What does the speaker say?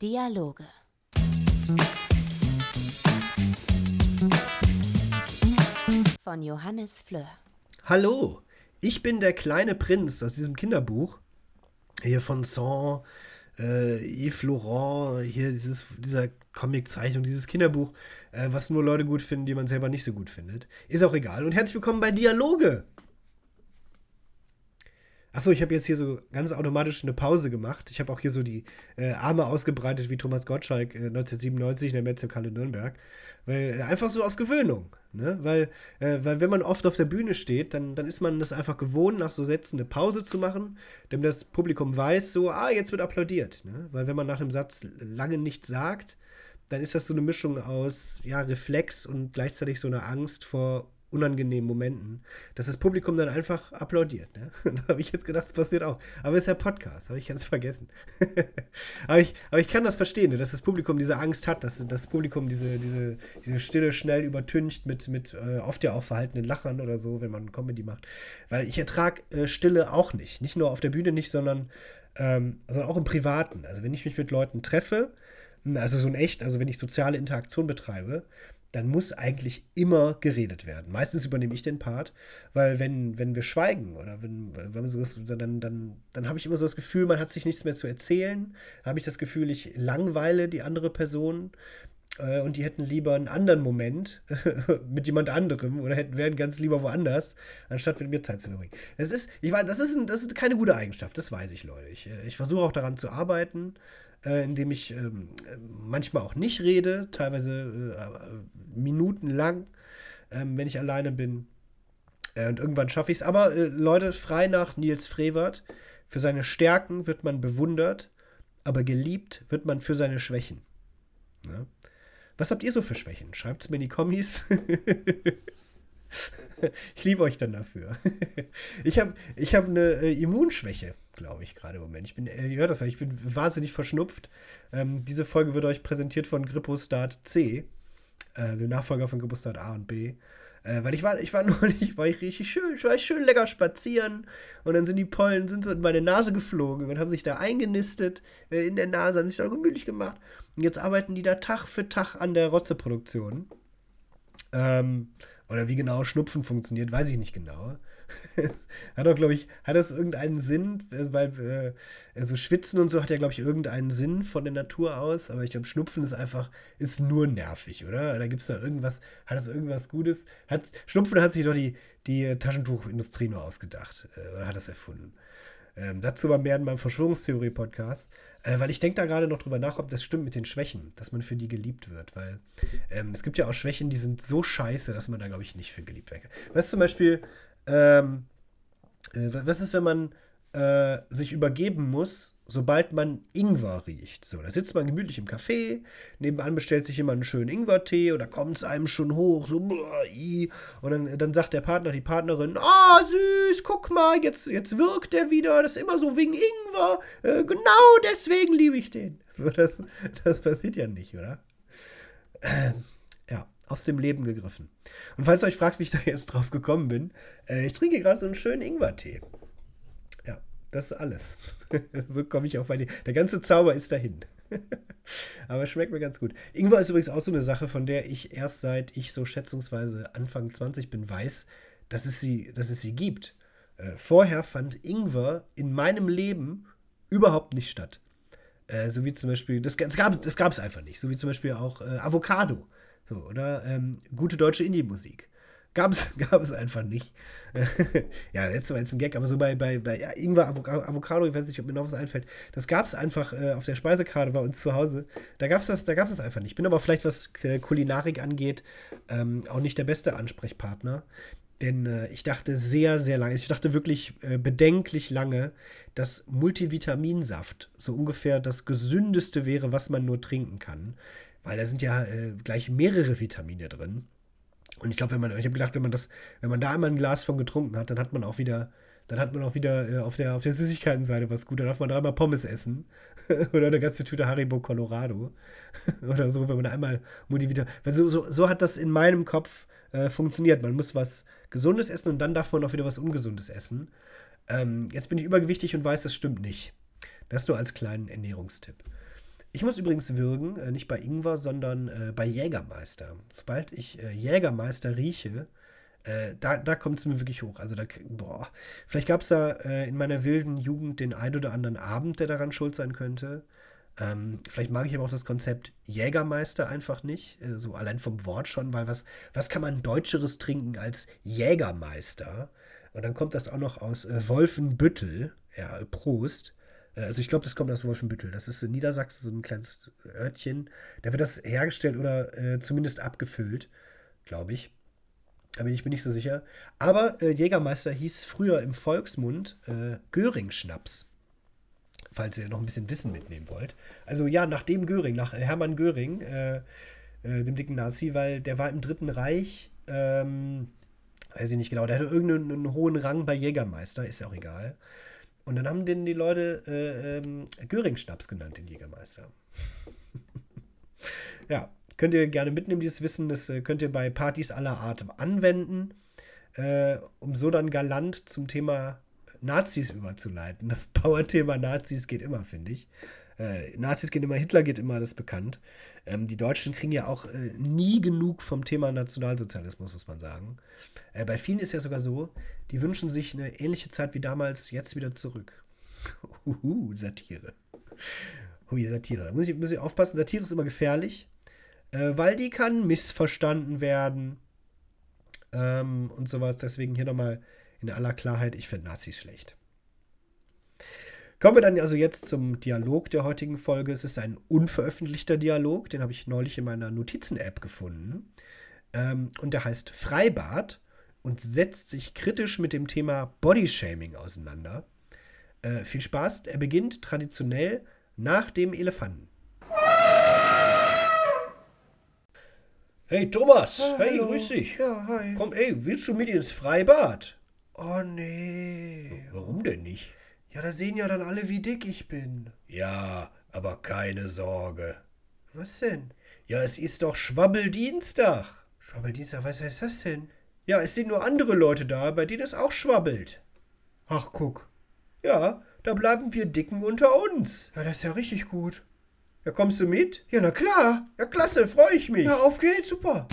Dialoge. Von Johannes Fleur. Hallo, ich bin der kleine Prinz aus diesem Kinderbuch. Hier von Saint, äh, Yves Laurent, hier dieses, dieser Comiczeichnung, dieses Kinderbuch, äh, was nur Leute gut finden, die man selber nicht so gut findet. Ist auch egal. Und herzlich willkommen bei Dialoge. Achso, ich habe jetzt hier so ganz automatisch eine Pause gemacht. Ich habe auch hier so die äh, Arme ausgebreitet wie Thomas Gottschalk äh, 1997 in der Metzgerkalle Nürnberg. Weil, äh, einfach so aus Gewöhnung. Ne? Weil, äh, weil wenn man oft auf der Bühne steht, dann, dann ist man das einfach gewohnt, nach so Sätzen eine Pause zu machen, damit das Publikum weiß, so, ah, jetzt wird applaudiert. Ne? Weil wenn man nach einem Satz lange nichts sagt, dann ist das so eine Mischung aus ja, Reflex und gleichzeitig so eine Angst vor unangenehmen Momenten, dass das Publikum dann einfach applaudiert. Ne? da habe ich jetzt gedacht, das passiert auch. Aber es ist ja Podcast, habe ich ganz vergessen. aber, ich, aber ich kann das verstehen, ne? dass das Publikum diese Angst hat, dass das Publikum diese, diese, diese Stille schnell übertüncht mit, mit äh, oft ja auch verhaltenen Lachern oder so, wenn man Comedy macht. Weil ich ertrage äh, Stille auch nicht. Nicht nur auf der Bühne nicht, sondern, ähm, sondern auch im Privaten. Also wenn ich mich mit Leuten treffe, also so ein echt, also wenn ich soziale Interaktion betreibe, dann muss eigentlich immer geredet werden. Meistens übernehme ich den Part, weil wenn, wenn wir schweigen oder wenn, wenn so dann, dann, dann habe ich immer so das Gefühl, man hat sich nichts mehr zu erzählen. Dann habe ich das Gefühl, ich langweile die andere Person äh, und die hätten lieber einen anderen Moment mit jemand anderem oder hätten, wären ganz lieber woanders, anstatt mit mir Zeit zu verbringen. Das ist, ich weiß, das ist, ein, das ist keine gute Eigenschaft, das weiß ich, Leute. Ich, äh, ich versuche auch daran zu arbeiten äh, indem ich ähm, manchmal auch nicht rede, teilweise äh, minutenlang, ähm, wenn ich alleine bin. Äh, und irgendwann schaffe ich es. Aber äh, Leute, frei nach Nils Frevert, für seine Stärken wird man bewundert, aber geliebt wird man für seine Schwächen. Ja? Was habt ihr so für Schwächen? Schreibt es mir in die Kommis. ich liebe euch dann dafür. ich habe ich hab eine äh, Immunschwäche glaube ich, gerade im Moment. Ich bin, äh, ihr hört das, ich bin wahnsinnig verschnupft. Ähm, diese Folge wird euch präsentiert von Grippostart C, äh, dem Nachfolger von Grippostart A und B. Äh, weil ich war, ich war neulich, war ich richtig schön, ich war schön lecker spazieren und dann sind die Pollen sind so in meine Nase geflogen und haben sich da eingenistet äh, in der Nase, haben sich da gemütlich gemacht. Und jetzt arbeiten die da Tag für Tag an der Rotzeproduktion. Ähm, oder wie genau Schnupfen funktioniert, weiß ich nicht genau. hat doch, glaube ich, hat das irgendeinen Sinn? Weil äh, so Schwitzen und so hat ja, glaube ich, irgendeinen Sinn von der Natur aus. Aber ich glaube, Schnupfen ist einfach, ist nur nervig, oder? Da gibt es da irgendwas, hat das irgendwas Gutes? Hat, Schnupfen hat sich doch die, die Taschentuchindustrie nur ausgedacht. Äh, oder hat das erfunden? Ähm, dazu aber mehr in meinem Verschwörungstheorie-Podcast. Äh, weil ich denke da gerade noch drüber nach, ob das stimmt mit den Schwächen, dass man für die geliebt wird. Weil ähm, es gibt ja auch Schwächen, die sind so scheiße, dass man da, glaube ich, nicht für geliebt wäre. Weißt du zum Beispiel, ähm, äh, was ist, wenn man äh, sich übergeben muss, sobald man Ingwer riecht? So, da sitzt man gemütlich im Café, nebenan bestellt sich jemand einen schönen Ingwertee oder kommt es einem schon hoch, so, und dann, dann sagt der Partner, die Partnerin, ah, oh, süß, guck mal, jetzt, jetzt wirkt der wieder, das ist immer so wegen Ingwer, äh, genau deswegen liebe ich den. So, das, das passiert ja nicht, oder? Ähm, aus dem Leben gegriffen. Und falls ihr euch fragt, wie ich da jetzt drauf gekommen bin, äh, ich trinke gerade so einen schönen Ingwertee. Ja, das ist alles. so komme ich auf meine. Der ganze Zauber ist dahin. Aber schmeckt mir ganz gut. Ingwer ist übrigens auch so eine Sache, von der ich erst seit ich so schätzungsweise Anfang 20 bin, weiß, dass es sie, dass es sie gibt. Äh, vorher fand Ingwer in meinem Leben überhaupt nicht statt. Äh, so wie zum Beispiel, das, das gab es das einfach nicht. So wie zum Beispiel auch äh, Avocado. So, oder ähm, gute deutsche Indie-Musik. Gab es gab einfach nicht. ja, jetzt war jetzt ein Gag, aber so bei, bei, bei ja, Ingwer, Avocado, ich weiß nicht, ob mir noch was einfällt. Das gab es einfach äh, auf der Speisekarte bei uns zu Hause. Da gab es das, das einfach nicht. Ich bin aber vielleicht, was äh, Kulinarik angeht, ähm, auch nicht der beste Ansprechpartner. Denn äh, ich dachte sehr, sehr lange, ich dachte wirklich äh, bedenklich lange, dass Multivitaminsaft so ungefähr das gesündeste wäre, was man nur trinken kann weil da sind ja äh, gleich mehrere Vitamine drin. Und ich glaube, wenn man, ich habe gedacht, wenn man das, wenn man da einmal ein Glas von getrunken hat, dann hat man auch wieder, dann hat man auch wieder äh, auf der, auf der Süßigkeitenseite was gut. Dann darf man dreimal Pommes essen. Oder eine ganze Tüte Haribo Colorado. Oder so, wenn man da einmal Multivitamin. So, so, so hat das in meinem Kopf äh, funktioniert. Man muss was Gesundes essen und dann darf man auch wieder was Ungesundes essen. Ähm, jetzt bin ich übergewichtig und weiß, das stimmt nicht. Das nur als kleinen Ernährungstipp. Ich muss übrigens würgen, äh, nicht bei Ingwer, sondern äh, bei Jägermeister. Sobald ich äh, Jägermeister rieche, äh, da, da kommt es mir wirklich hoch. Also da, boah. Vielleicht gab es da äh, in meiner wilden Jugend den ein oder anderen Abend, der daran schuld sein könnte. Ähm, vielleicht mag ich aber auch das Konzept Jägermeister einfach nicht. Äh, so allein vom Wort schon, weil was, was kann man Deutscheres trinken als Jägermeister? Und dann kommt das auch noch aus Wolfenbüttel. Ja, Prost. Äh, also ich glaube, das kommt aus Wolfenbüttel. Das ist in Niedersachsen so ein kleines Örtchen. Da wird das hergestellt oder äh, zumindest abgefüllt, glaube ich. Aber ich bin nicht so sicher. Aber äh, Jägermeister hieß früher im Volksmund äh, Göring-Schnaps. Falls ihr noch ein bisschen Wissen mitnehmen wollt. Also ja, nach dem Göring, nach Hermann Göring, äh, äh, dem dicken Nazi, weil der war im Dritten Reich, ähm, weiß ich nicht genau, der hatte irgendeinen hohen Rang bei Jägermeister, ist ja auch egal. Und dann haben den die Leute äh, ähm, Göring-Schnaps genannt, den Jägermeister. ja, könnt ihr gerne mitnehmen, dieses Wissen. Das äh, könnt ihr bei Partys aller Art anwenden, äh, um so dann galant zum Thema Nazis überzuleiten. Das Power-Thema Nazis geht immer, finde ich. Äh, Nazis geht immer, Hitler geht immer, das ist bekannt. Ähm, die Deutschen kriegen ja auch äh, nie genug vom Thema Nationalsozialismus, muss man sagen. Äh, bei vielen ist ja sogar so, die wünschen sich eine ähnliche Zeit wie damals jetzt wieder zurück. Uhu, Satire. Hui, Satire. Da muss ich, muss ich aufpassen, Satire ist immer gefährlich, äh, weil die kann missverstanden werden ähm, und sowas. Deswegen hier nochmal in aller Klarheit, ich finde Nazis schlecht. Kommen wir dann also jetzt zum Dialog der heutigen Folge. Es ist ein unveröffentlichter Dialog, den habe ich neulich in meiner Notizen-App gefunden. Ähm, und der heißt Freibad und setzt sich kritisch mit dem Thema Bodyshaming auseinander. Äh, viel Spaß. Er beginnt traditionell nach dem Elefanten. Hey Thomas, Ah, hey, hallo. grüß dich. Ja, hi. Komm, ey, willst du mit ins Freibad? Oh nee. Warum denn nicht? Ja, da sehen ja dann alle, wie dick ich bin. Ja, aber keine Sorge. Was denn? Ja, es ist doch Schwabbeldienstag. Schwabbeldienstag, was heißt das denn? Ja, es sind nur andere Leute da, bei denen es auch schwabbelt. Ach, guck. Ja, da bleiben wir Dicken unter uns. Ja, das ist ja richtig gut. Ja, kommst du mit? Ja, na klar. Ja, klasse, freue ich mich. Ja, auf geht's, super.